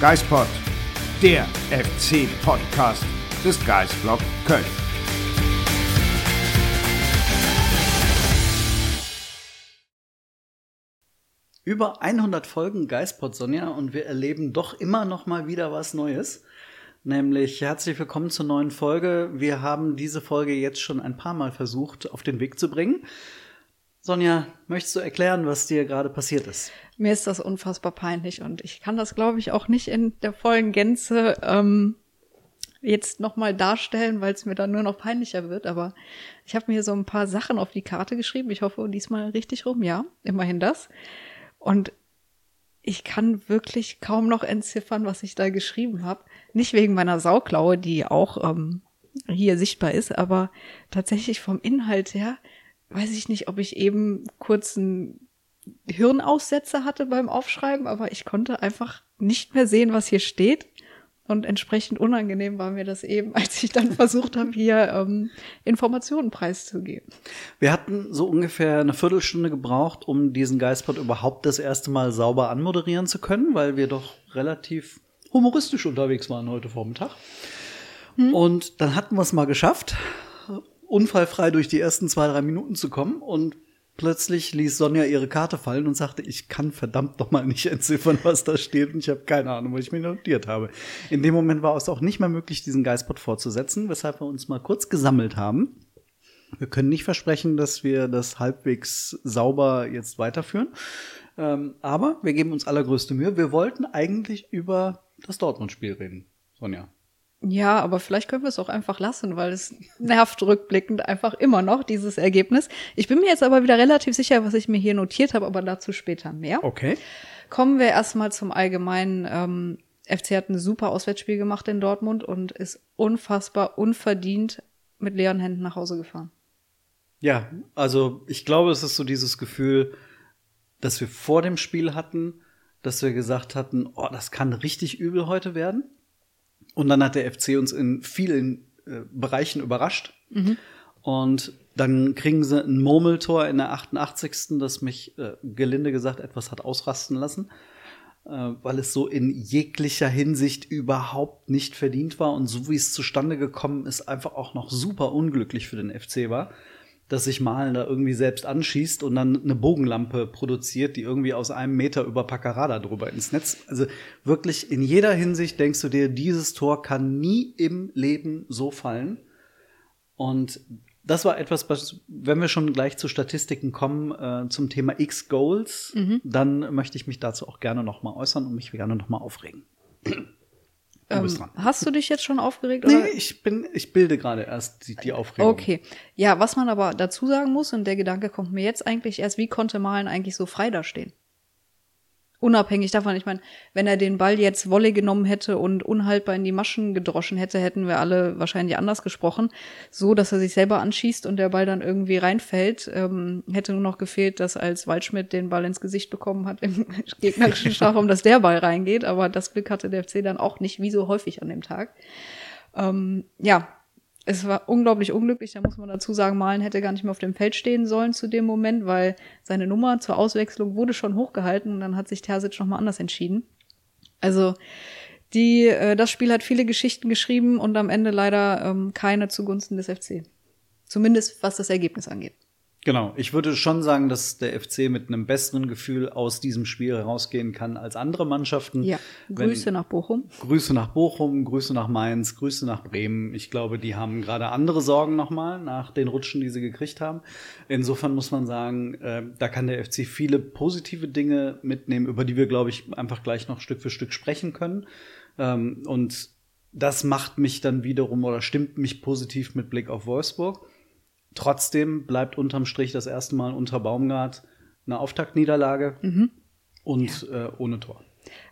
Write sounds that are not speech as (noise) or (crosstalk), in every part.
Geispod, der FC-Podcast des Geistblog Köln. Über 100 Folgen Geistpod Sonja und wir erleben doch immer noch mal wieder was Neues. Nämlich herzlich willkommen zur neuen Folge. Wir haben diese Folge jetzt schon ein paar Mal versucht auf den Weg zu bringen. Sonja, möchtest du erklären, was dir gerade passiert ist? Mir ist das unfassbar peinlich und ich kann das, glaube ich, auch nicht in der vollen Gänze ähm, jetzt nochmal darstellen, weil es mir dann nur noch peinlicher wird. Aber ich habe mir so ein paar Sachen auf die Karte geschrieben. Ich hoffe diesmal richtig rum. Ja, immerhin das. Und ich kann wirklich kaum noch entziffern, was ich da geschrieben habe. Nicht wegen meiner Sauklaue, die auch ähm, hier sichtbar ist, aber tatsächlich vom Inhalt her weiß ich nicht, ob ich eben kurzen Hirnaussetzer hatte beim Aufschreiben, aber ich konnte einfach nicht mehr sehen, was hier steht. Und entsprechend unangenehm war mir das eben, (laughs) als ich dann versucht habe, hier ähm, Informationen preiszugeben. Wir hatten so ungefähr eine Viertelstunde gebraucht, um diesen Geistpod überhaupt das erste Mal sauber anmoderieren zu können, weil wir doch relativ humoristisch unterwegs waren heute Vormittag. Hm. Und dann hatten wir es mal geschafft, unfallfrei durch die ersten zwei, drei Minuten zu kommen und plötzlich ließ Sonja ihre Karte fallen und sagte, ich kann verdammt doch mal nicht entziffern, (laughs) was da steht und ich habe keine Ahnung, was ich mir notiert habe. In dem Moment war es auch nicht mehr möglich, diesen Geistpot fortzusetzen, weshalb wir uns mal kurz gesammelt haben. Wir können nicht versprechen, dass wir das halbwegs sauber jetzt weiterführen. Ähm, aber wir geben uns allergrößte Mühe. Wir wollten eigentlich über das Dortmund-Spiel reden, Sonja. Ja, aber vielleicht können wir es auch einfach lassen, weil es nervt rückblickend einfach immer noch, dieses Ergebnis. Ich bin mir jetzt aber wieder relativ sicher, was ich mir hier notiert habe, aber dazu später mehr. Okay. Kommen wir erstmal zum Allgemeinen. Ähm, FC hat ein super Auswärtsspiel gemacht in Dortmund und ist unfassbar unverdient mit leeren Händen nach Hause gefahren. Ja, also ich glaube, es ist so dieses Gefühl, dass wir vor dem Spiel hatten, dass wir gesagt hatten, oh, das kann richtig übel heute werden. Und dann hat der FC uns in vielen äh, Bereichen überrascht. Mhm. Und dann kriegen sie ein Murmeltor in der 88. das mich äh, gelinde gesagt etwas hat ausrasten lassen, äh, weil es so in jeglicher Hinsicht überhaupt nicht verdient war und so wie es zustande gekommen ist, einfach auch noch super unglücklich für den FC war dass sich Malen da irgendwie selbst anschießt und dann eine Bogenlampe produziert, die irgendwie aus einem Meter über Paccarada drüber ins Netz. Also wirklich in jeder Hinsicht denkst du dir, dieses Tor kann nie im Leben so fallen. Und das war etwas, was, wenn wir schon gleich zu Statistiken kommen, äh, zum Thema X-Goals, mhm. dann möchte ich mich dazu auch gerne noch mal äußern und mich gerne noch mal aufregen. Ähm, hast du dich jetzt schon aufgeregt? Oder? Nee, ich bin, ich bilde gerade erst die, die Aufregung. Okay. Ja, was man aber dazu sagen muss, und der Gedanke kommt mir jetzt eigentlich erst, wie konnte Malen eigentlich so frei da stehen? Unabhängig davon, ich meine, wenn er den Ball jetzt Wolle genommen hätte und unhaltbar in die Maschen gedroschen hätte, hätten wir alle wahrscheinlich anders gesprochen. So, dass er sich selber anschießt und der Ball dann irgendwie reinfällt, ähm, hätte nur noch gefehlt, dass als Waldschmidt den Ball ins Gesicht bekommen hat im (laughs) gegnerischen Strafraum, dass der Ball reingeht. Aber das Glück hatte der FC dann auch nicht, wie so häufig an dem Tag. Ähm, ja, es war unglaublich unglücklich, da muss man dazu sagen, Malen hätte gar nicht mehr auf dem Feld stehen sollen zu dem Moment, weil seine Nummer zur Auswechslung wurde schon hochgehalten und dann hat sich Terzic nochmal anders entschieden. Also die, äh, das Spiel hat viele Geschichten geschrieben und am Ende leider ähm, keine zugunsten des FC. Zumindest was das Ergebnis angeht. Genau, ich würde schon sagen, dass der FC mit einem besseren Gefühl aus diesem Spiel herausgehen kann als andere Mannschaften. Ja, Grüße Wenn, nach Bochum. Grüße nach Bochum, Grüße nach Mainz, Grüße nach Bremen. Ich glaube, die haben gerade andere Sorgen nochmal nach den Rutschen, die sie gekriegt haben. Insofern muss man sagen, äh, da kann der FC viele positive Dinge mitnehmen, über die wir, glaube ich, einfach gleich noch Stück für Stück sprechen können. Ähm, und das macht mich dann wiederum oder stimmt mich positiv mit Blick auf Wolfsburg. Trotzdem bleibt unterm Strich das erste Mal unter Baumgart eine Auftaktniederlage und äh, ohne Tor.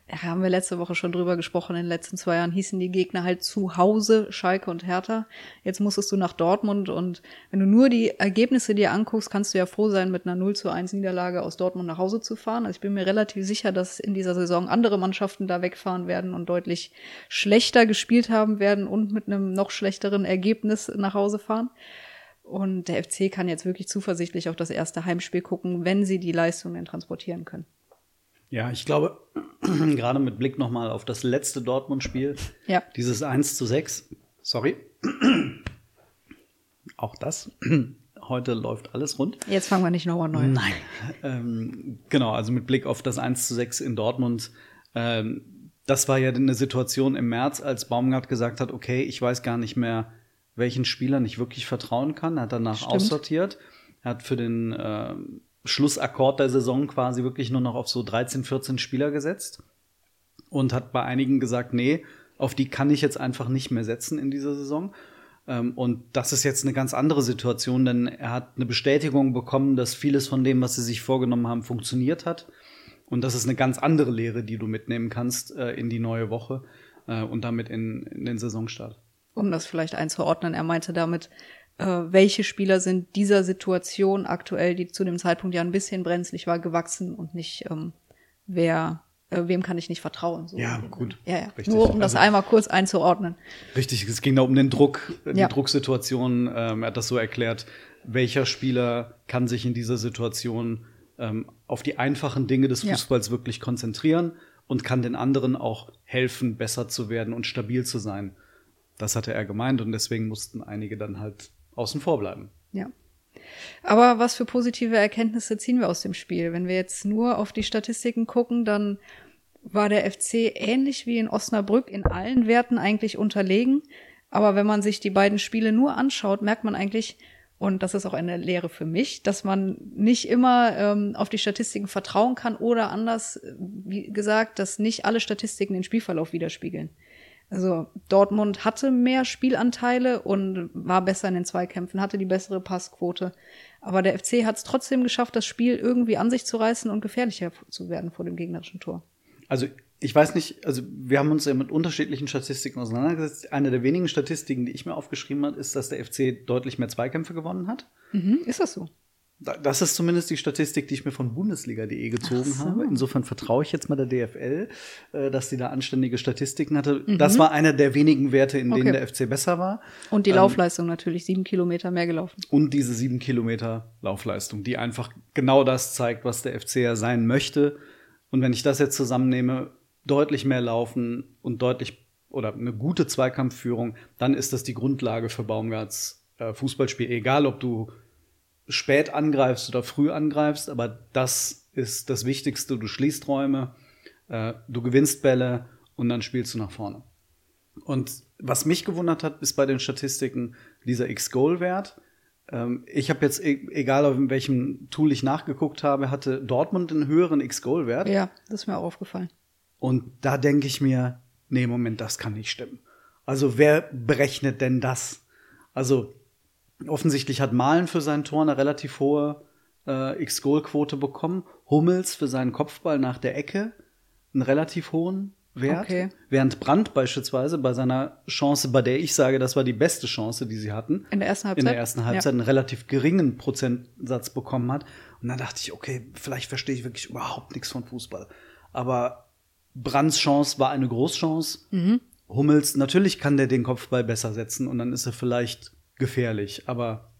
Ja, haben wir letzte Woche schon drüber gesprochen. In den letzten zwei Jahren hießen die Gegner halt zu Hause Schalke und Hertha. Jetzt musstest du nach Dortmund und wenn du nur die Ergebnisse dir anguckst, kannst du ja froh sein, mit einer 0 zu 1 Niederlage aus Dortmund nach Hause zu fahren. Also ich bin mir relativ sicher, dass in dieser Saison andere Mannschaften da wegfahren werden und deutlich schlechter gespielt haben werden und mit einem noch schlechteren Ergebnis nach Hause fahren. Und der FC kann jetzt wirklich zuversichtlich auf das erste Heimspiel gucken, wenn sie die Leistungen transportieren können. Ja, ich glaube, (clears throat) gerade mit Blick nochmal auf das letzte Dortmund-Spiel, Ja. dieses 1 zu 6, sorry, (clears throat) auch das, (clears throat) heute läuft alles rund. Jetzt fangen wir nicht nochmal neu an. Nein. Ähm, genau, also mit Blick auf das 1 zu 6 in Dortmund, ähm, das war ja eine Situation im März, als Baumgart gesagt hat, okay, ich weiß gar nicht mehr, welchen Spielern ich wirklich vertrauen kann. Er hat danach Stimmt. aussortiert. Er hat für den ähm, Schlussakkord der Saison quasi wirklich nur noch auf so 13, 14 Spieler gesetzt und hat bei einigen gesagt, nee, auf die kann ich jetzt einfach nicht mehr setzen in dieser Saison. Ähm, und das ist jetzt eine ganz andere Situation, denn er hat eine Bestätigung bekommen, dass vieles von dem, was sie sich vorgenommen haben, funktioniert hat. Und das ist eine ganz andere Lehre, die du mitnehmen kannst äh, in die neue Woche äh, und damit in, in den Saisonstart. Um das vielleicht einzuordnen. Er meinte damit, äh, welche Spieler sind dieser Situation aktuell, die zu dem Zeitpunkt ja ein bisschen brenzlig war, gewachsen und nicht, ähm, wer, äh, wem kann ich nicht vertrauen. So. Ja, gut. Ja, ja. Richtig. Nur um das Also- einmal kurz einzuordnen. Richtig, es ging da um den Druck, die Ja. Drucksituation. Ähm, er hat das so erklärt, welcher Spieler kann sich in dieser Situation ähm, auf die einfachen Dinge des Ja. Fußballs wirklich konzentrieren und kann den anderen auch helfen, besser zu werden und stabil zu sein. Das hatte er gemeint und deswegen mussten einige dann halt außen vor bleiben. Ja. Aber was für positive Erkenntnisse ziehen wir aus dem Spiel? Wenn wir jetzt nur auf die Statistiken gucken, dann war der FC ähnlich wie in Osnabrück in allen Werten eigentlich unterlegen. Aber wenn man sich die beiden Spiele nur anschaut, merkt man eigentlich, und das ist auch eine Lehre für mich, dass man nicht immer ähm, auf die Statistiken vertrauen kann oder anders äh, wie gesagt, dass nicht alle Statistiken den Spielverlauf widerspiegeln. Also Dortmund hatte mehr Spielanteile und war besser in den Zweikämpfen, hatte die bessere Passquote. Aber der FC hat es trotzdem geschafft, das Spiel irgendwie an sich zu reißen und gefährlicher zu werden vor dem gegnerischen Tor. Also ich weiß nicht, also wir haben uns ja mit unterschiedlichen Statistiken auseinandergesetzt. Eine der wenigen Statistiken, die ich mir aufgeschrieben habe, ist, dass der FC deutlich mehr Zweikämpfe gewonnen hat. Mhm, ist das so? Da- Das ist zumindest die Statistik, die ich mir von Bundesliga.de gezogen so. habe. Insofern vertraue ich jetzt mal der DFL, äh, dass die da anständige Statistiken hatte. Mhm. Das war einer der wenigen Werte, in denen Okay. der FC besser war. Und die Ähm, Laufleistung natürlich, sieben Kilometer mehr gelaufen. Und diese sieben Kilometer Laufleistung, die einfach genau das zeigt, was der FC ja sein möchte. Und wenn ich das jetzt zusammennehme, deutlich mehr laufen und deutlich oder eine gute Zweikampfführung, dann ist das die Grundlage für Baumgarts äh, Fußballspiel. Egal, ob du spät angreifst oder früh angreifst, aber das ist das Wichtigste. Du schließt Räume, äh, du gewinnst Bälle und dann spielst du nach vorne. Und was mich gewundert hat, ist bei den Statistiken dieser X-Goal-Wert. Ähm, ich habe jetzt, e egal auf welchem Tool ich nachgeguckt habe, hatte Dortmund einen höheren X-Goal-Wert. Ja, das ist mir auch aufgefallen. Und da denke ich mir, nee, Moment, das kann nicht stimmen. Also wer berechnet denn das? Also offensichtlich hat Malen für sein Tor eine relativ hohe äh, X-Goal-Quote bekommen. Hummels für seinen Kopfball nach der Ecke einen relativ hohen Wert. Okay. Während Brandt beispielsweise bei seiner Chance, bei der ich sage, das war die beste Chance, die sie hatten, In der ersten Halbzeit? in der ersten Halbzeit einen relativ geringen Prozentsatz bekommen hat. Und dann dachte ich, okay, vielleicht verstehe ich wirklich überhaupt nichts von Fußball. Aber Brands Chance war eine Großchance. Hummels, natürlich kann der den Kopfball besser setzen und dann ist er vielleicht gefährlich. Aber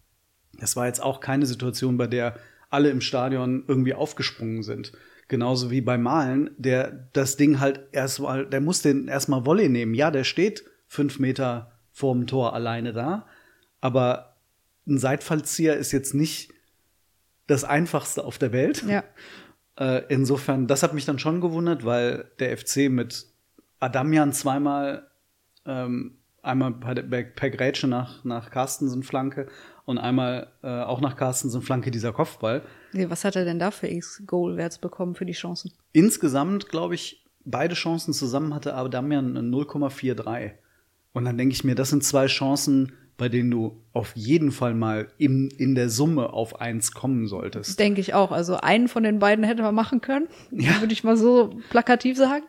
es war jetzt auch keine Situation, bei der alle im Stadion irgendwie aufgesprungen sind. Genauso wie bei Malen, der das Ding halt erstmal, der muss den erstmal Volley nehmen. Ja, der steht fünf Meter vorm Tor alleine da, aber ein Seitfallzieher ist jetzt nicht das einfachste auf der Welt. Ja. (laughs) Äh, insofern, das hat mich dann schon gewundert, weil der FC mit Adamian zweimal, ähm, einmal per, per, Grätsche nach, nach Carstensen Flanke und einmal äh, auch nach Carstensen Flanke dieser Kopfball. Was hat er denn da für X-Goal-Werts bekommen für die Chancen? Insgesamt, glaube ich, beide Chancen zusammen hatte Adamian eine 0,43. Und dann denke ich mir, das sind zwei Chancen, bei denen du auf jeden Fall mal in, in der Summe auf eins kommen solltest. Denke ich auch. Also einen von den beiden hätte man machen können. Ja. Würde ich mal so plakativ sagen.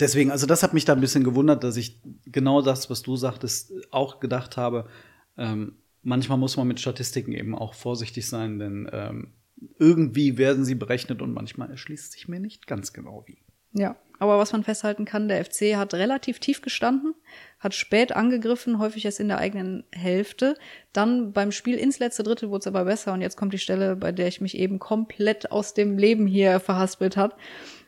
Deswegen, also das hat mich da ein bisschen gewundert, dass ich genau das, was du sagtest, auch gedacht habe. Ähm, manchmal muss man mit Statistiken eben auch vorsichtig sein, denn ähm, irgendwie werden sie berechnet und manchmal erschließt sich mir nicht ganz genau wie. Ja, aber was man festhalten kann, der FC hat relativ tief gestanden, hat spät angegriffen, häufig erst in der eigenen Hälfte. Dann beim Spiel ins letzte Drittel wurde es aber besser und jetzt kommt die Stelle, bei der ich mich eben komplett aus dem Leben hier verhaspelt habe.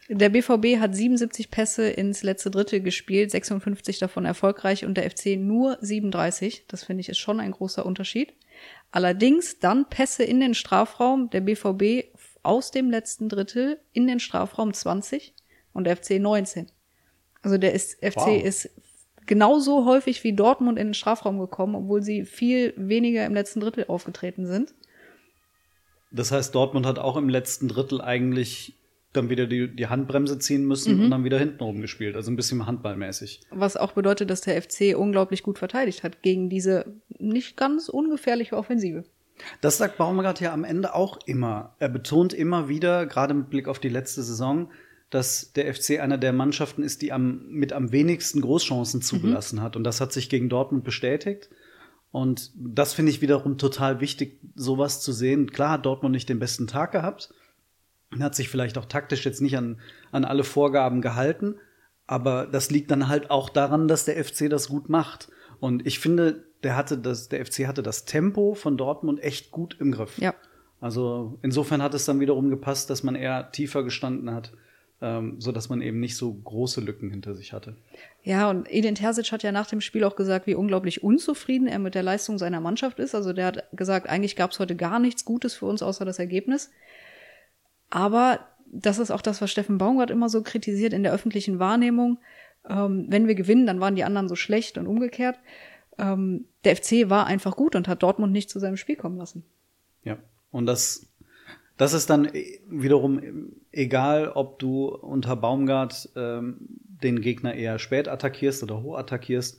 Der BVB hat 77 Pässe ins letzte Drittel gespielt, 56 davon erfolgreich und der FC nur 37. Das finde ich ist schon ein großer Unterschied. Allerdings dann Pässe in den Strafraum, der BVB aus dem letzten Drittel in den Strafraum 20 und der FC 19. Also der ist, FC Wow. ist genauso häufig wie Dortmund in den Strafraum gekommen, obwohl sie viel weniger im letzten Drittel aufgetreten sind. Das heißt, Dortmund hat auch im letzten Drittel eigentlich dann wieder die, die Handbremse ziehen müssen und dann wieder hinten rumgespielt. Also ein bisschen handballmäßig. Was auch bedeutet, dass der FC unglaublich gut verteidigt hat gegen diese nicht ganz ungefährliche Offensive. Das sagt Baumgart ja am Ende auch immer. Er betont immer wieder, gerade mit Blick auf die letzte Saison, dass der FC einer der Mannschaften ist, die am, mit am wenigsten Großchancen zugelassen hat. Und das hat sich gegen Dortmund bestätigt. Und das finde ich wiederum total wichtig, sowas zu sehen. Klar hat Dortmund nicht den besten Tag gehabt, hat sich vielleicht auch taktisch jetzt nicht an, an alle Vorgaben gehalten, aber das liegt dann halt auch daran, dass der FC das gut macht. Und ich finde, der hatte das, der FC hatte das Tempo von Dortmund echt gut im Griff. Ja. Also insofern hat es dann wiederum gepasst, dass man eher tiefer gestanden hat, ähm, so dass man eben nicht so große Lücken hinter sich hatte. Ja, und Edin Terzic hat ja nach dem Spiel auch gesagt, wie unglaublich unzufrieden er mit der Leistung seiner Mannschaft ist. Also der hat gesagt, eigentlich gab es heute gar nichts Gutes für uns außer das Ergebnis. Aber das ist auch das, was Steffen Baumgart immer so kritisiert in der öffentlichen Wahrnehmung. Ähm, wenn wir gewinnen, dann waren die anderen so schlecht und umgekehrt. Ähm, der FC war einfach gut und hat Dortmund nicht zu seinem Spiel kommen lassen. Ja. Und das, das ist dann wiederum egal, ob du unter Baumgart ähm, den Gegner eher spät attackierst oder hoch attackierst.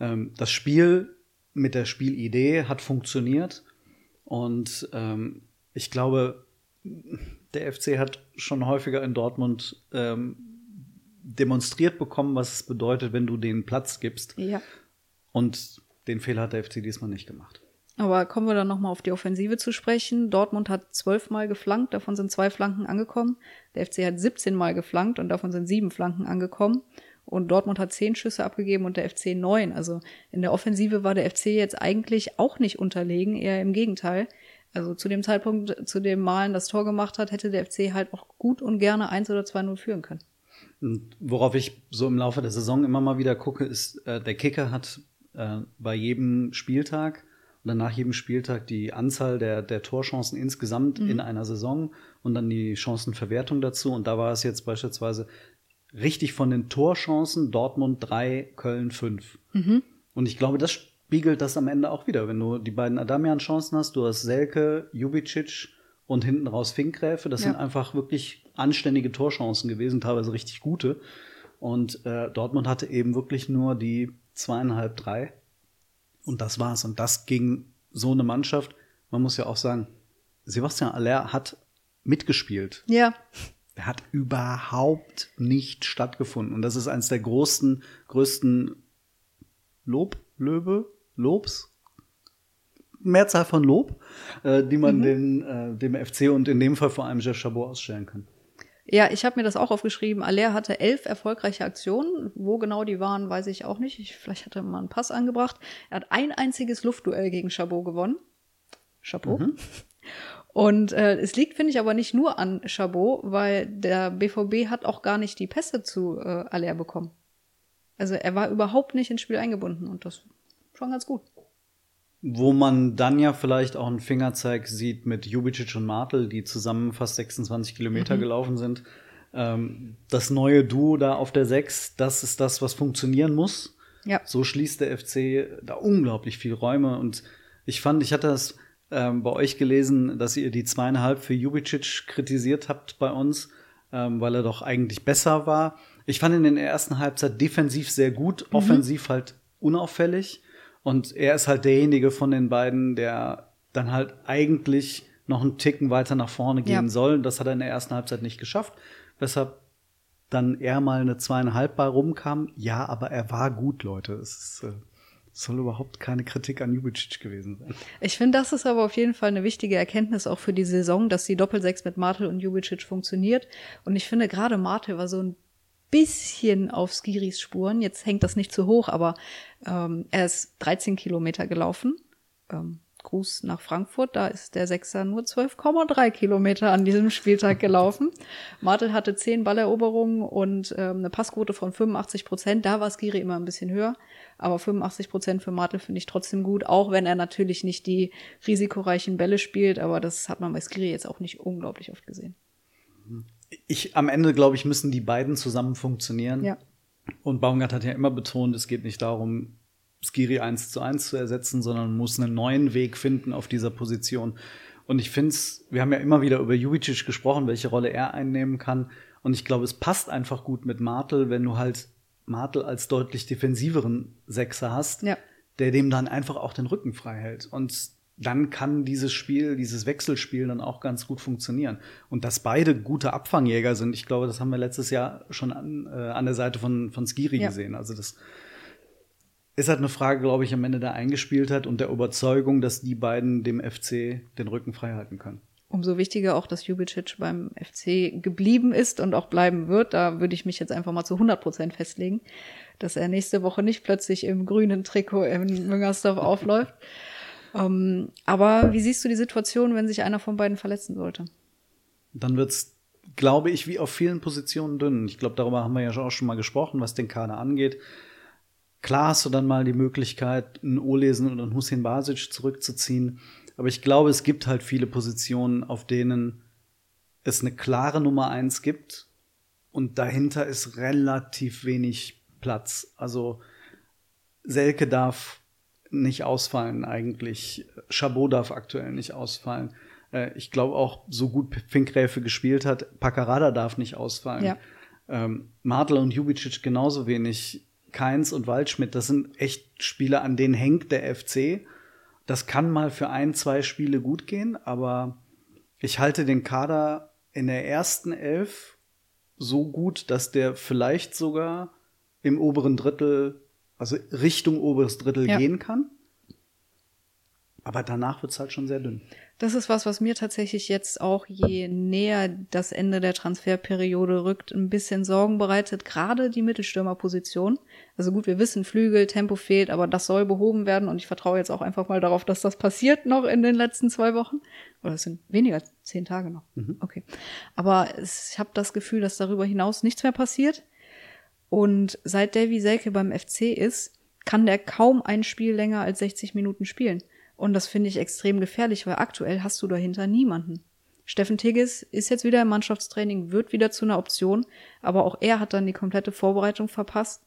Ähm, das Spiel mit der Spielidee hat funktioniert. Und ähm, ich glaube, der FC hat schon häufiger in Dortmund ähm, demonstriert bekommen, was es bedeutet, wenn du den Platz gibst. Ja. Und den Fehler hat der FC diesmal nicht gemacht. Aber kommen wir dann nochmal auf die Offensive zu sprechen. Dortmund hat zwölfmal geflankt, davon sind zwei Flanken angekommen. Der FC hat 17 Mal geflankt und davon sind sieben Flanken angekommen. Und Dortmund hat zehn Schüsse abgegeben und der FC neun. Also in der Offensive war der FC jetzt eigentlich auch nicht unterlegen, eher im Gegenteil. Also zu dem Zeitpunkt, zu dem Malen das Tor gemacht hat, hätte der FC halt auch gut und gerne 1 oder 2-0 führen können. Und worauf ich so im Laufe der Saison immer mal wieder gucke, ist, äh, der Kicker hat äh, bei jedem Spieltag oder nach jedem Spieltag die Anzahl der, der Torchancen insgesamt in einer Saison und dann die Chancenverwertung dazu. Und da war es jetzt beispielsweise richtig von den Torchancen Dortmund 3, Köln 5. Und ich glaube, das spiegelt das am Ende auch wieder. Wenn du die beiden Adamian-Chancen hast, du hast Selke, Jubicic und hinten raus Finkgräfe, das Ja. sind einfach wirklich anständige Torchancen gewesen, teilweise richtig gute. Und äh, Dortmund hatte eben wirklich nur die zweieinhalb, drei. Und das war's. Und das gegen so eine Mannschaft. Man muss ja auch sagen, Sebastian Aller hat mitgespielt. Ja, Er hat überhaupt nicht stattgefunden. Und das ist eines der großen, größten Lob, Lobs, Mehrzahl von Lob, äh, die man den, äh, dem FC und in dem Fall vor allem Jeff Chabot ausstellen kann. Ja, ich habe mir das auch aufgeschrieben. Aller hatte elf erfolgreiche Aktionen. Wo genau die waren, weiß ich auch nicht. Ich, vielleicht hat er mal einen Pass angebracht. Er hat ein einziges Luftduell gegen Chabot gewonnen. Chapeau. Und äh, es liegt, finde ich, aber nicht nur an Chabot, weil der BVB hat auch gar nicht die Pässe zu äh, Aller bekommen. Also er war überhaupt nicht ins Spiel eingebunden und das schon ganz gut. Wo man dann ja vielleicht auch einen Fingerzeig sieht mit Jubicic und Martel, die zusammen fast 26 Kilometer gelaufen sind. Ähm, das neue Duo da auf der 6, das ist das, was funktionieren muss. Ja. So schließt der FC da unglaublich viel Räume. Und ich fand, ich hatte das ähm, bei euch gelesen, dass ihr die zweieinhalb für Jubicic kritisiert habt bei uns, ähm, weil er doch eigentlich besser war. Ich fand ihn in der ersten Halbzeit defensiv sehr gut, offensiv halt unauffällig. Und er ist halt derjenige von den beiden, der dann halt eigentlich noch einen Ticken weiter nach vorne gehen Ja. soll. Das hat er in der ersten Halbzeit nicht geschafft. Weshalb dann eher mal eine zweieinhalb bei rumkam. Ja, aber er war gut, Leute. Es ist, äh, soll überhaupt keine Kritik an Jubicic gewesen sein. Ich finde, das ist aber auf jeden Fall eine wichtige Erkenntnis auch für die Saison, dass die Doppelsechs mit Martel und Jubicic funktioniert. Und ich finde, gerade Martel war so ein bisschen auf Skiris Spuren. Jetzt hängt das nicht zu hoch, aber ähm, er ist 13 Kilometer gelaufen. Ähm, Gruß nach Frankfurt, da ist der Sechser nur 12,3 Kilometer an diesem Spieltag gelaufen. (laughs) Martel hatte 10 Balleroberungen und ähm, eine Passquote von 85 Prozent. Da war Skiri immer ein bisschen höher, aber 85 Prozent für Martel finde ich trotzdem gut, auch wenn er natürlich nicht die risikoreichen Bälle spielt, aber das hat man bei Skiri jetzt auch nicht unglaublich oft gesehen. Ich, am Ende, glaube ich, müssen die beiden zusammen funktionieren. Ja. Und Baumgart hat ja immer betont, es geht nicht darum, Skiri eins zu eins zu ersetzen, sondern muss einen neuen Weg finden auf dieser Position. Und ich finde es, wir haben ja immer wieder über Jubicic gesprochen, welche Rolle er einnehmen kann. Und ich glaube, es passt einfach gut mit Martel, wenn du halt Martel als deutlich defensiveren Sechser hast, Ja. der dem dann einfach auch den Rücken frei hält. Und dann kann dieses Spiel, dieses Wechselspiel dann auch ganz gut funktionieren. Und dass beide gute Abfangjäger sind, ich glaube, das haben wir letztes Jahr schon an, äh, an der Seite von, von Skiri Ja. gesehen. Also das ist halt eine Frage, glaube ich, am Ende der eingespielt hat und der Überzeugung, dass die beiden dem FC den Rücken frei halten können. Umso wichtiger auch, dass Jubicic beim FC geblieben ist und auch bleiben wird. Da würde ich mich jetzt einfach mal zu 100 Prozent festlegen, dass er nächste Woche nicht plötzlich im grünen Trikot in Müngersdorf (laughs) aufläuft. Ähm, aber wie siehst du die Situation, wenn sich einer von beiden verletzen sollte? Dann wird's, glaube ich, wie auf vielen Positionen dünn. Ich glaube, darüber haben wir ja auch schon mal gesprochen, was den Kader angeht. Klar hast du dann mal die Möglichkeit, einen Olesen und einen Hussein Basic zurückzuziehen. Aber ich glaube, es gibt halt viele Positionen, auf denen es eine klare Nummer eins gibt und dahinter ist relativ wenig Platz. Also Selke darf nicht ausfallen eigentlich. Chabot darf aktuell nicht ausfallen. Äh, Ich glaube auch, so gut Finkgräfe gespielt hat, Paccarada darf nicht ausfallen. Ja. Ähm, Martel und Jubicic genauso wenig. Keins und Waldschmidt, das sind echt Spiele, an denen hängt der FC. Das kann mal für ein, zwei Spiele gut gehen, aber ich halte den Kader in der ersten Elf so gut, dass der vielleicht sogar im oberen Drittel, also Richtung oberes Drittel Ja. gehen kann. Aber danach wird's halt schon sehr dünn. Das ist was, was mir tatsächlich jetzt auch je näher das Ende der Transferperiode rückt, ein bisschen Sorgen bereitet. Gerade die Mittelstürmerposition. Also gut, wir wissen, Flügel, Tempo fehlt, aber das soll behoben werden und ich vertraue jetzt auch einfach mal darauf, dass das passiert noch in den letzten zwei Wochen. Oder es sind weniger, zehn Tage noch. Okay. Aber ich habe das Gefühl, dass darüber hinaus nichts mehr passiert. Und seit Davy Selke beim FC ist, kann der kaum ein Spiel länger als 60 Minuten spielen. Und das finde ich extrem gefährlich, weil aktuell hast du dahinter niemanden. Steffen Tigges ist jetzt wieder im Mannschaftstraining, wird wieder zu einer Option, aber auch er hat dann die komplette Vorbereitung verpasst.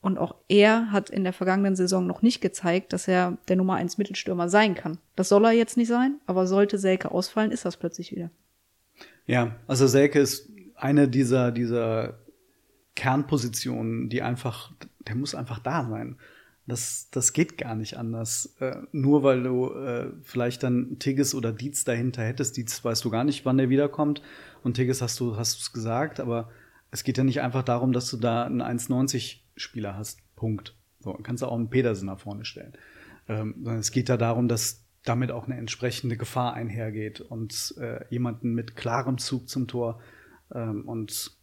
Und auch er hat in der vergangenen Saison noch nicht gezeigt, dass er der Nummer 1 Mittelstürmer sein kann. Das soll er jetzt nicht sein, aber sollte Selke ausfallen, ist das plötzlich wieder. Ja, also Selke ist eine dieser, dieser Kernpositionen, die einfach, der muss einfach da sein. Das, das geht gar nicht anders. Äh, nur weil du äh, vielleicht dann Tigges oder Dietz dahinter hättest. Dietz weißt du gar nicht, wann der wiederkommt. Und Tigges hast du hast du's gesagt. Aber es geht ja nicht einfach darum, dass du da einen 1,90-Spieler hast. Punkt. So, kannst du auch einen Pedersen nach vorne stellen. Ähm, es geht ja darum, dass damit auch eine entsprechende Gefahr einhergeht und äh, jemanden mit klarem Zug zum Tor. Ähm, und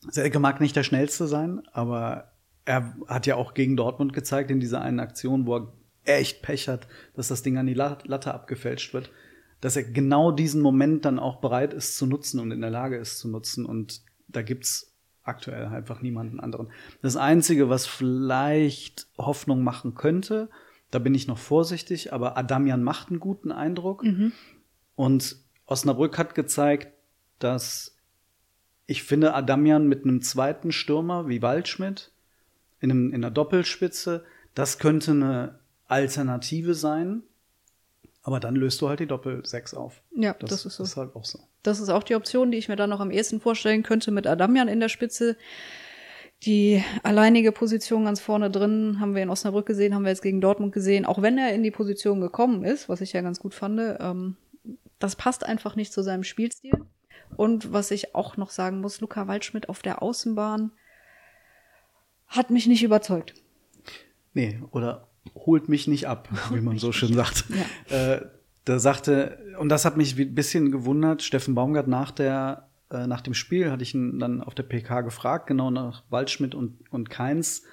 Selke mag nicht der schnellste sein, aber er hat ja auch gegen Dortmund gezeigt in dieser einen Aktion, wo er echt Pech hat, dass das Ding an die Lat- Latte abgefälscht wird, dass er genau diesen Moment dann auch bereit ist zu nutzen und in der Lage ist zu nutzen. Und da gibt's aktuell einfach niemanden anderen. Das Einzige, was vielleicht Hoffnung machen könnte, da bin ich noch vorsichtig, aber Adamian macht einen guten Eindruck. Und Osnabrück hat gezeigt, dass ich finde, Adamian mit einem zweiten Stürmer wie Waldschmidt in, einem, in einer Doppelspitze, das könnte eine Alternative sein. Aber dann löst du halt die Doppel-6 auf. Ja, das ist so. ist halt auch so. Das ist auch die Option, die ich mir dann noch am ehesten vorstellen könnte mit Adamian in der Spitze. Die alleinige Position ganz vorne drin haben wir in Osnabrück gesehen, haben wir jetzt gegen Dortmund gesehen. Auch wenn er in die Position gekommen ist, was ich ja ganz gut fand, ähm, das passt einfach nicht zu seinem Spielstil. Und was ich auch noch sagen muss, Luca Waldschmidt auf der Außenbahn hat mich nicht überzeugt. Nee, oder holt mich nicht ab, wie man so schön sagt. Ja. Äh, da sagte, und das hat mich ein bisschen gewundert, Steffen Baumgart nach der äh, nach dem Spiel hatte ich ihn dann auf der PK gefragt, genau nach Waldschmidt und, und Keins,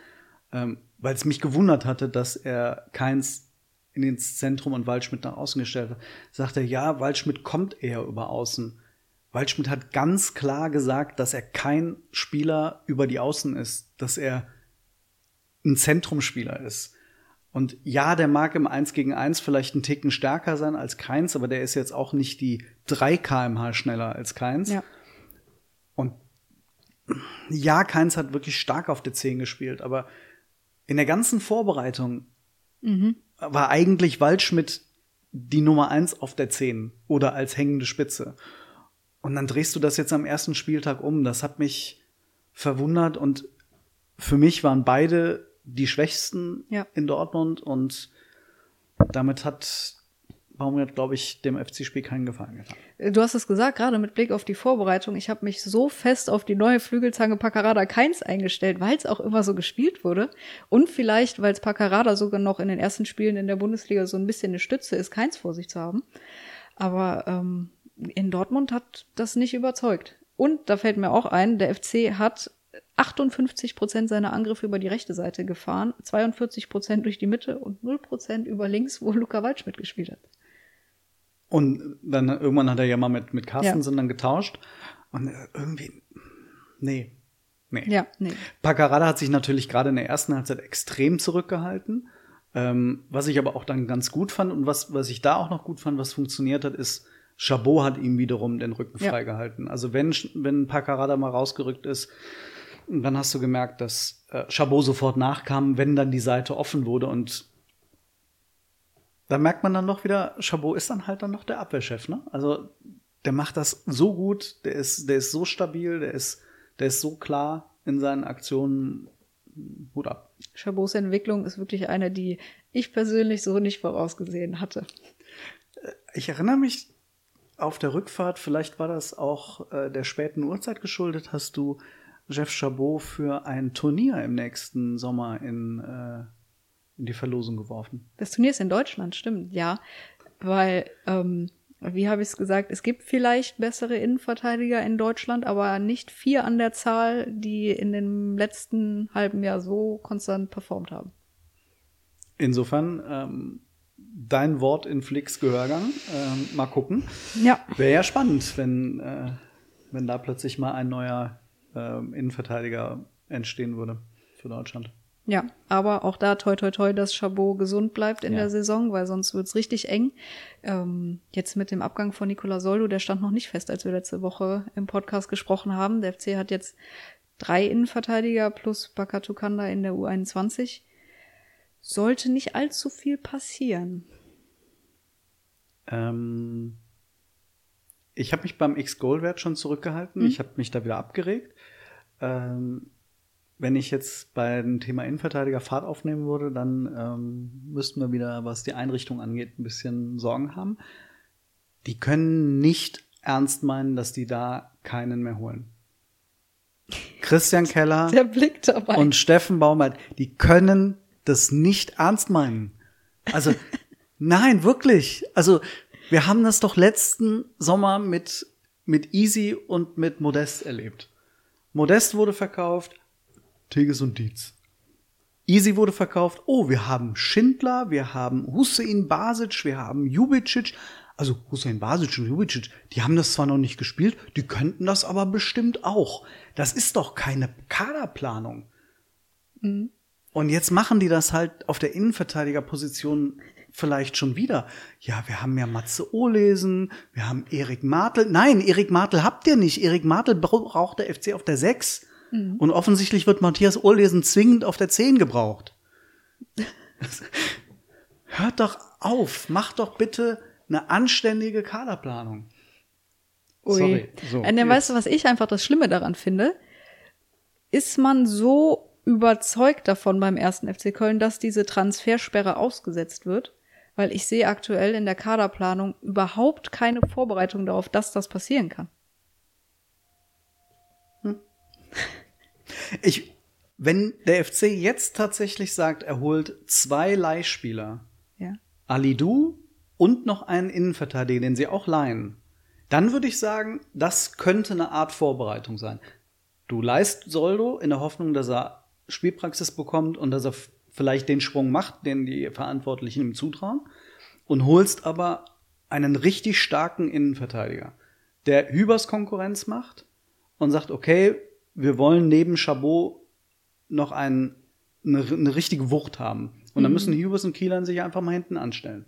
ähm, weil es mich gewundert hatte, dass er Keins in ins Zentrum und Waldschmidt nach außen gestellt hat. Sagt er, ja, Waldschmidt kommt eher über außen. Waldschmidt hat ganz klar gesagt, dass er kein Spieler über die Außen ist, dass er ein Zentrumspieler ist. Und ja, der mag im 1 gegen 1 vielleicht einen Ticken stärker sein als Keins, aber der ist jetzt auch nicht die 3 kmh schneller als Keins. Ja. Und ja, Keins hat wirklich stark auf der 10 gespielt, aber in der ganzen Vorbereitung mhm. war eigentlich Waldschmidt die Nummer 1 auf der 10 oder als hängende Spitze. Und dann drehst du das jetzt am ersten Spieltag um. Das hat mich verwundert und für mich waren beide die Schwächsten ja. in Dortmund und damit hat Baumgart, glaube ich, dem FC-Spiel keinen Gefallen getan. Du hast es gesagt, gerade mit Blick auf die Vorbereitung. Ich habe mich so fest auf die neue Flügelzange Paccarada Keins eingestellt, weil es auch immer so gespielt wurde. Und vielleicht, weil es Paccarada sogar noch in den ersten Spielen in der Bundesliga so ein bisschen eine Stütze ist, Keins vor sich zu haben. Aber ähm, in Dortmund hat das nicht überzeugt. Und da fällt mir auch ein, der FC hat 58 Prozent seiner Angriffe über die rechte Seite gefahren, 42 Prozent durch die Mitte und 0 Prozent über links, wo Luca Waldschmidt gespielt hat. Und dann irgendwann hat er ja mal mit, mit Carstensen ja. dann getauscht. Und irgendwie, nee. Nee. Ja, nee. Paccarada hat sich natürlich gerade in der ersten Halbzeit extrem zurückgehalten. Ähm, was ich aber auch dann ganz gut fand und was, was ich da auch noch gut fand, was funktioniert hat, ist, Chabot hat ihm wiederum den Rücken ja. freigehalten. Also wenn, wenn Paccarada mal rausgerückt ist, dann hast du gemerkt, dass äh, Chabot sofort nachkam, wenn dann die Seite offen wurde und da merkt man dann doch wieder, Chabot ist dann halt dann noch der Abwehrchef, ne? Also der macht das so gut, der ist, der ist so stabil, der ist, der ist so klar in seinen Aktionen. Hut ab. Chabots Entwicklung ist wirklich eine, die ich persönlich so nicht vorausgesehen hatte. Äh, ich erinnere mich auf der Rückfahrt, vielleicht war das auch äh, der späten Uhrzeit geschuldet, hast du Jeff Chabot für ein Turnier im nächsten Sommer in äh, in die Verlosung geworfen. Das Turnier ist in Deutschland, stimmt, ja. Weil, ähm, wie habe ich es gesagt, es gibt vielleicht bessere Innenverteidiger in Deutschland, aber nicht vier an der Zahl, die in dem letzten halben Jahr so konstant performt haben. Insofern, ähm, dein Wort in Flix Gehörgang. Ähm, mal gucken. Ja. Wäre ja spannend, wenn, äh, wenn da plötzlich mal ein neuer äh, Innenverteidiger entstehen würde für Deutschland. Ja, aber auch da toi toi toi, dass Chabot gesund bleibt in ja. der Saison, weil sonst wird's richtig eng. Ähm, jetzt mit dem Abgang von Nicola Soldo, der stand noch nicht fest, als wir letzte Woche im Podcast gesprochen haben. Der FC hat jetzt drei Innenverteidiger plus Bakatukanda in der U21. Sollte nicht allzu viel passieren. Ähm, ich habe mich beim X-Goal-Wert schon zurückgehalten. Mhm. Ich habe mich da wieder abgeregt. Ähm, wenn ich jetzt beim Thema Innenverteidiger Fahrt aufnehmen würde, dann ähm, müssten wir wieder, was die Einrichtung angeht, ein bisschen Sorgen haben. Die können nicht ernst meinen, dass die da keinen mehr holen. Christian (laughs) Keller Der Blick dabei. und Steffen Baumert, die können das nicht ernst meinen. Also, (laughs) nein, wirklich. Also, wir haben das doch letzten Sommer mit, mit Easy und mit Modest erlebt. Modest wurde verkauft, Teges und Dietz. Easy wurde verkauft. Oh, wir haben Schindler, wir haben Hussein Basic, wir haben Jubicic. Also Hussein Basic und Jubicic, die haben das zwar noch nicht gespielt, die könnten das aber bestimmt auch. Das ist doch keine Kaderplanung. Mhm. Und jetzt machen die das halt auf der Innenverteidigerposition vielleicht schon wieder. Ja, wir haben ja Matze Ohlesen, wir haben Erik Martel. Nein, Erik Martel habt ihr nicht. Erik Martel braucht der FC auf der 6. Mhm. Und offensichtlich wird Matthias Ohrlesen zwingend auf der 10 gebraucht. (laughs) Hört doch auf, macht doch bitte eine anständige Kaderplanung. Ui. Sorry. So, Und dann weißt du, was ich einfach das Schlimme daran finde? ist man so überzeugt davon beim ersten FC Köln, dass diese Transfersperre ausgesetzt wird? Weil ich sehe aktuell in der Kaderplanung überhaupt keine Vorbereitung darauf, dass das passieren kann. Ich, wenn der FC jetzt tatsächlich sagt, er holt zwei Leihspieler, Ja. Alidu und noch einen Innenverteidiger, den sie auch leihen, dann würde ich sagen, das könnte eine Art Vorbereitung sein. Du leist Soldo in der Hoffnung, dass er Spielpraxis bekommt und dass er vielleicht den Sprung macht, den die Verantwortlichen ihm zutrauen, und holst aber einen richtig starken Innenverteidiger, der Hübers Konkurrenz macht und sagt, okay, wir wollen neben Chabot noch ein, eine, eine richtige Wucht haben. Und dann müssen Hübers und Kielern sich einfach mal hinten anstellen.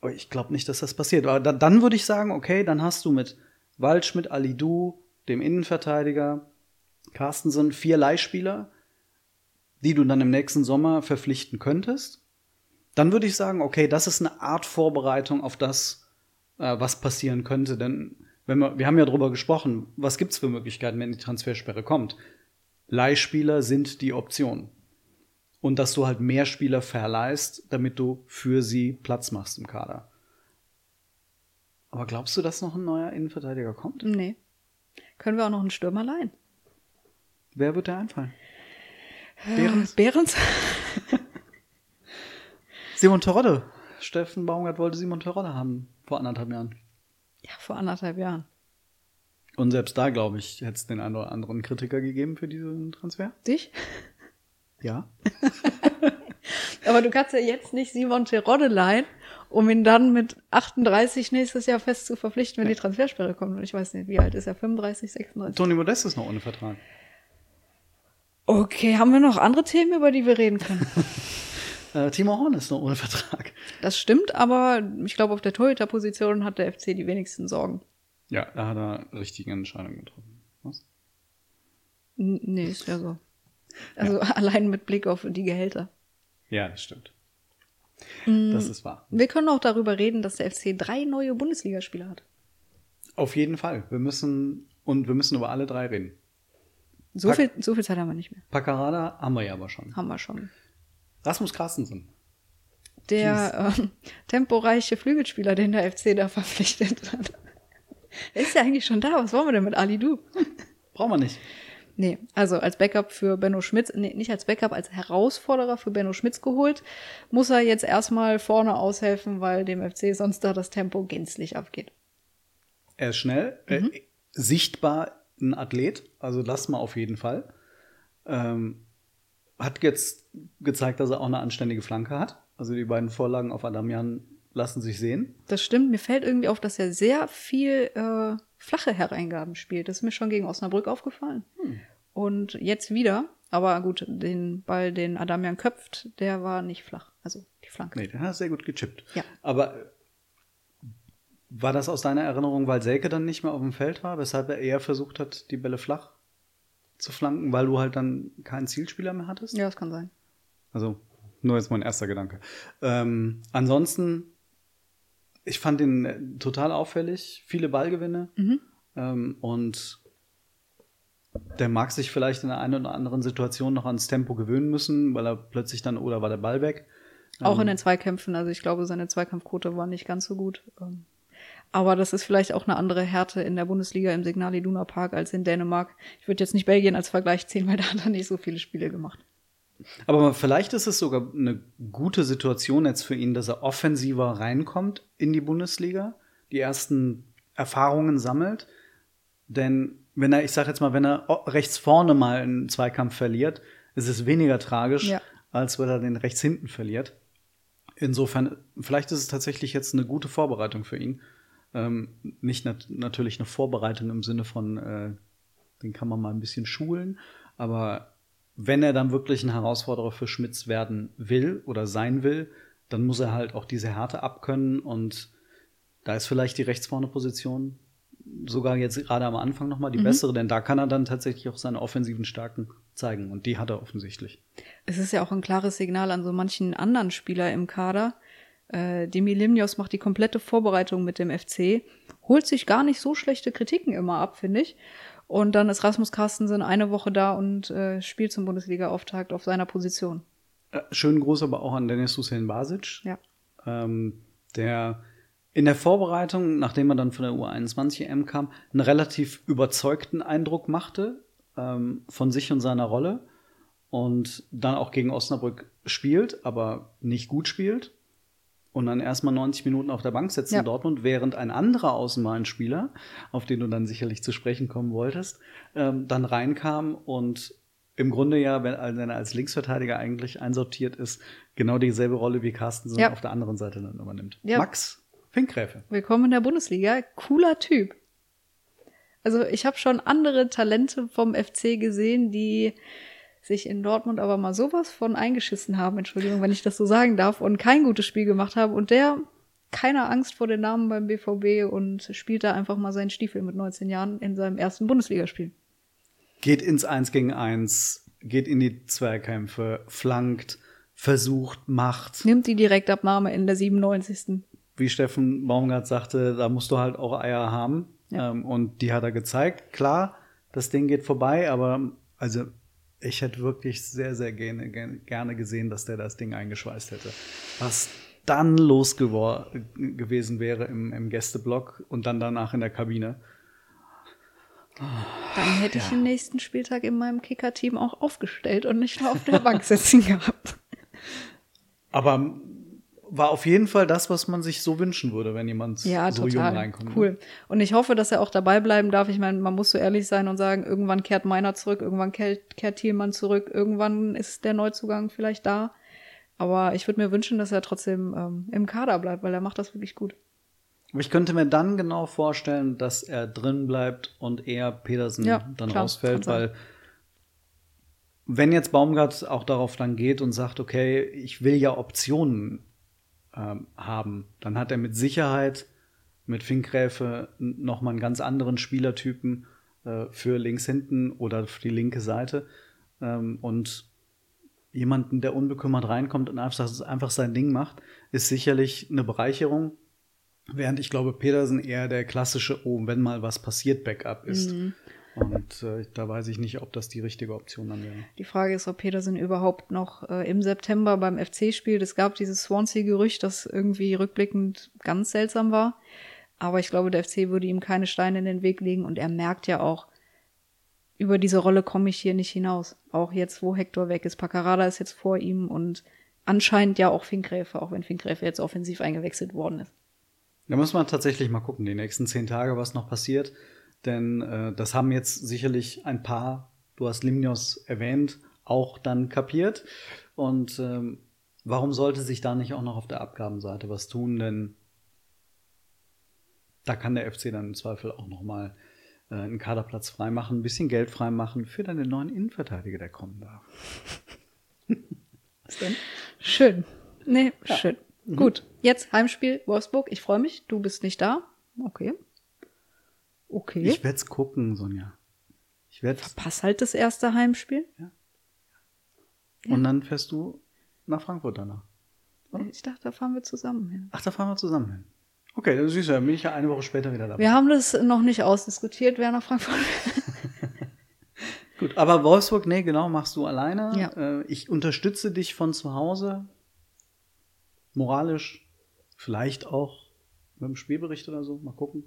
Aber ich glaube nicht, dass das passiert. Aber da, dann würde ich sagen, okay, dann hast du mit Waldschmidt, Alidou, dem Innenverteidiger, Carstensen, vier Leihspieler, die du dann im nächsten Sommer verpflichten könntest. Dann würde ich sagen, okay, das ist eine Art Vorbereitung auf das, äh, was passieren könnte. Denn wenn wir, wir haben ja drüber gesprochen, was gibt's für Möglichkeiten, wenn die Transfersperre kommt? Leihspieler sind die Option. Und dass du halt mehr Spieler verleihst, damit du für sie Platz machst im Kader. Aber glaubst du, dass noch ein neuer Innenverteidiger kommt? Nee. Können wir auch noch einen Stürmer leihen? Wer wird dir einfallen? Behrens? Behrens? (laughs) Simon Terodde. Steffen Baumgart wollte Simon Terodde haben vor anderthalb Jahren. Ja, vor anderthalb Jahren. Und selbst da, glaube ich, hätte es den einen oder anderen Kritiker gegeben für diesen Transfer. Dich? Ja. (laughs) Aber du kannst ja jetzt nicht Simon Terodde leihen, um ihn dann mit 38 nächstes Jahr fest zu verpflichten, wenn die Transfersperre kommt. Und ich weiß nicht, wie alt ist er? 35, 36? Toni Modest ist noch ohne Vertrag. Okay, haben wir noch andere Themen, über die wir reden können? (laughs) Äh, Timo Horn ist noch ohne Vertrag. Das stimmt, aber ich glaube, auf der Torhüterposition hat der FC die wenigsten Sorgen. Ja, da hat er richtige Entscheidungen getroffen. Was? N nee, ist ja so. Also (laughs) allein mit Blick auf die Gehälter. Ja, das stimmt. Mm. Das ist wahr. Wir können auch darüber reden, dass der FC drei neue Bundesligaspieler hat. Auf jeden Fall. Wir müssen, und wir müssen über alle drei reden. So viel, so viel Zeit haben wir nicht mehr. Paccarada haben wir ja aber schon. Haben wir schon. Rasmus Carstensen. Der ähm, temporeiche Flügelspieler, den der FC da verpflichtet hat. Der ist ja eigentlich schon da. Was wollen wir denn mit Ali Du? Brauchen wir nicht. Nee, also als Backup für Benno Schmitz, nee, nicht als Backup, als Herausforderer für Benno Schmitz geholt, muss er jetzt erstmal vorne aushelfen, weil dem FC sonst da das Tempo gänzlich abgeht. Er ist schnell, Mhm. äh, sichtbar ein Athlet, also das mal auf jeden Fall. Ähm, hat jetzt gezeigt, dass er auch eine anständige Flanke hat. Also die beiden Vorlagen auf Adamian lassen sich sehen. Das stimmt. Mir fällt irgendwie auf, dass er sehr viel äh, flache Hereingaben spielt. Das ist mir schon gegen Osnabrück aufgefallen. Und jetzt wieder. Aber gut, den Ball, den Adamian köpft, der war nicht flach. Also die Flanke. Nee, der hat sehr gut gechippt. Ja. Aber war das aus deiner Erinnerung, weil Selke dann nicht mehr auf dem Feld war, weshalb er eher versucht hat, die Bälle flach zu flanken, weil du halt dann keinen Zielspieler mehr hattest? Ja, das kann sein. Also, nur jetzt mein erster Gedanke. Ähm, ansonsten, ich fand ihn äh, total auffällig, viele Ballgewinne. Ähm, und der mag sich vielleicht in der einen oder anderen Situation noch ans Tempo gewöhnen müssen, weil er plötzlich dann, oder war der Ball weg. Auch Ähm. in den Zweikämpfen. Also ich glaube, seine Zweikampfquote war nicht ganz so gut. Ähm, Aber das ist vielleicht auch eine andere Härte in der Bundesliga im Signal Iduna Park als in Dänemark. Ich würde jetzt nicht Belgien als Vergleich ziehen, weil (laughs) da hat er nicht so viele Spiele gemacht. Aber vielleicht ist es sogar eine gute Situation jetzt für ihn, dass er offensiver reinkommt in die Bundesliga, die ersten Erfahrungen sammelt. Denn wenn er, ich sag jetzt mal, wenn er rechts vorne mal einen Zweikampf verliert, ist es weniger tragisch, Ja. als wenn er den rechts hinten verliert. Insofern, vielleicht ist es tatsächlich jetzt eine gute Vorbereitung für ihn. Ähm, nicht nat natürlich eine Vorbereitung im Sinne von, äh, den kann man mal ein bisschen schulen, aber wenn er dann wirklich ein Herausforderer für Schmitz werden will oder sein will, dann muss er halt auch diese Härte abkönnen und da ist vielleicht die rechts vorne Position sogar jetzt gerade am Anfang nochmal die bessere, denn da kann er dann tatsächlich auch seine offensiven Stärken zeigen und die hat er offensichtlich. Es ist ja auch ein klares Signal an so manchen anderen Spieler im Kader. Äh, Demi Limnios macht die komplette Vorbereitung mit dem FC, holt sich gar nicht so schlechte Kritiken immer ab, finde ich. Und dann ist Rasmus Carstensen eine Woche da und äh, spielt zum Bundesliga-Auftakt auf seiner Position. Äh, Schönen Gruß aber auch an Dennis Hussein Basic, Ja. ähm, der in der Vorbereitung, nachdem er dann von der U21-EM kam, einen relativ überzeugten Eindruck machte ähm, von sich und seiner Rolle und dann auch gegen Osnabrück spielt, aber nicht gut spielt und dann erstmal 90 Minuten auf der Bank sitzt Ja. in Dortmund, während ein anderer Außenbahnspieler, auf den du dann sicherlich zu sprechen kommen wolltest, ähm, dann reinkam und im Grunde ja, wenn, wenn er als Linksverteidiger eigentlich einsortiert ist, genau dieselbe Rolle wie Carstensen Ja. auf der anderen Seite dann übernimmt. Ja. Max Finkgräfe. Willkommen in der Bundesliga. Cooler Typ. Also ich habe schon andere Talente vom FC gesehen, die sich in Dortmund aber mal sowas von eingeschissen haben, Entschuldigung, wenn ich das so sagen darf, und kein gutes Spiel gemacht haben. Und der keine Angst vor den Namen beim BVB und spielt da einfach mal seinen Stiefel mit 19 Jahren in seinem ersten Bundesligaspiel. Geht ins Eins gegen Eins, geht in die Zweikämpfe, flankt, versucht, macht. Nimmt die Direktabnahme in der 97. wie Steffen Baumgart sagte, da musst du halt auch Eier haben. Ja. Ähm, und die hat er gezeigt. Klar, das Ding geht vorbei, aber also ich hätte wirklich sehr, sehr gerne, gerne- gesehen, dass der das Ding eingeschweißt hätte. Was dann los gewesen wäre im, im Gästeblock und dann danach in der Kabine. Dann hätte ich den nächsten Spieltag in meinem Kicker-Team auch aufgestellt und nicht nur auf der Bank sitzen gehabt. Aber war auf jeden Fall das, was man sich so wünschen würde, wenn jemand Ja, so total. jung reinkommt. ne? Cool. Und ich hoffe, dass er auch dabei bleiben darf. Ich meine, man muss so ehrlich sein und sagen, irgendwann kehrt Meiner zurück, irgendwann kehrt, kehrt Thielmann zurück, irgendwann ist der Neuzugang vielleicht da. Aber ich würde mir wünschen, dass er trotzdem ähm, im Kader bleibt, weil er macht das wirklich gut. Aber ich könnte mir dann genau vorstellen, dass er drin bleibt und eher Petersen Ja, dann klar, rausfällt, weil wenn jetzt Baumgart auch darauf dann geht und sagt, okay, ich will ja Optionen ähm, haben, dann hat er mit Sicherheit mit Finkgräfe n- noch mal einen ganz anderen Spielertypen äh, für links hinten oder für die linke Seite ähm, und jemanden, der unbekümmert reinkommt und einfach, einfach sein Ding macht, ist sicherlich eine Bereicherung. Während ich glaube, Petersen eher der klassische, oh, wenn mal was passiert, Backup ist. Und äh, da weiß ich nicht, ob das die richtige Option dann wäre. Die Frage ist, ob Petersen überhaupt noch äh, im September beim FC spielt. Es gab dieses Swansea-Gerücht, das irgendwie rückblickend ganz seltsam war. Aber ich glaube, der FC würde ihm keine Steine in den Weg legen und er merkt ja auch, über diese Rolle komme ich hier nicht hinaus. Auch jetzt, wo Hector weg ist. Paccarada ist jetzt vor ihm und anscheinend ja auch Finkgräfe, auch wenn Finkgräfe jetzt offensiv eingewechselt worden ist. Da muss man tatsächlich mal gucken, die nächsten zehn Tage, was noch passiert. Denn äh, das haben jetzt sicherlich ein paar, du hast Limnios erwähnt, auch dann kapiert. Und ähm, warum sollte sich da nicht auch noch auf der Abgabenseite was tun? Denn da kann der FC dann im Zweifel auch noch mal äh, einen Kaderplatz freimachen, ein bisschen Geld freimachen für dann den neuen Innenverteidiger, der kommen darf. Was denn? Schön. Nee, schön. Gut, jetzt Heimspiel Wolfsburg. Ich freue mich. Du bist nicht da. Okay. Okay. Ich werde es gucken, Sonja. Ich werde Pass halt das erste Heimspiel. Und dann fährst du nach Frankfurt danach. Ich dachte, da fahren wir zusammen hin. Ach, da fahren wir zusammen hin. Okay, dann siehst du, dann bin ich ja eine Woche später wieder dabei. Wir haben das noch nicht ausdiskutiert, wer nach Frankfurt. (laughs) Gut, aber Wolfsburg, nee, genau, machst du alleine. Ja. Äh, ich unterstütze dich von zu Hause. Moralisch, vielleicht auch mit dem Spielbericht oder so. Mal gucken.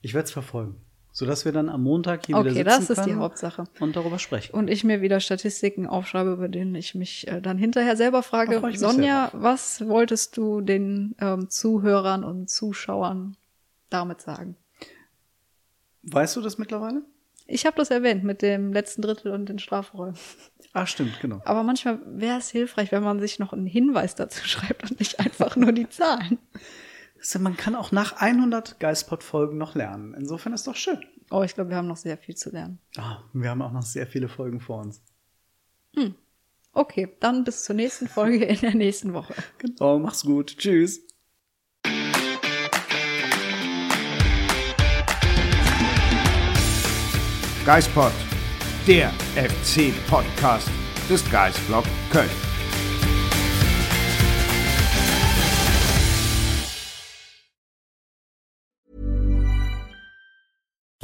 Ich werde es verfolgen. Sodass wir dann am Montag hier wieder Okay, sitzen das ist die können Hauptsache. Und darüber sprechen. Und ich mir wieder Statistiken aufschreibe, über denen ich mich äh, dann hinterher selber frage, mich Sonja, was wolltest du den ähm, Zuhörern und Zuschauern damit sagen? Weißt du das mittlerweile? Ich habe das erwähnt mit dem letzten Drittel und den Strafräumen. Ach, stimmt, genau. Aber manchmal wäre es hilfreich, wenn man sich noch einen Hinweis dazu schreibt und nicht einfach nur die Zahlen. Man kann auch nach 100 Geistpod-Folgen noch lernen. Insofern ist doch schön. Oh, ich glaube, wir haben noch sehr viel zu lernen. Ah, wir haben auch noch sehr viele Folgen vor uns. Okay, dann bis zur nächsten Folge in der nächsten Woche. Genau, mach's gut. Tschüss. Geispod, der FC-Podcast des Geisblog Köln.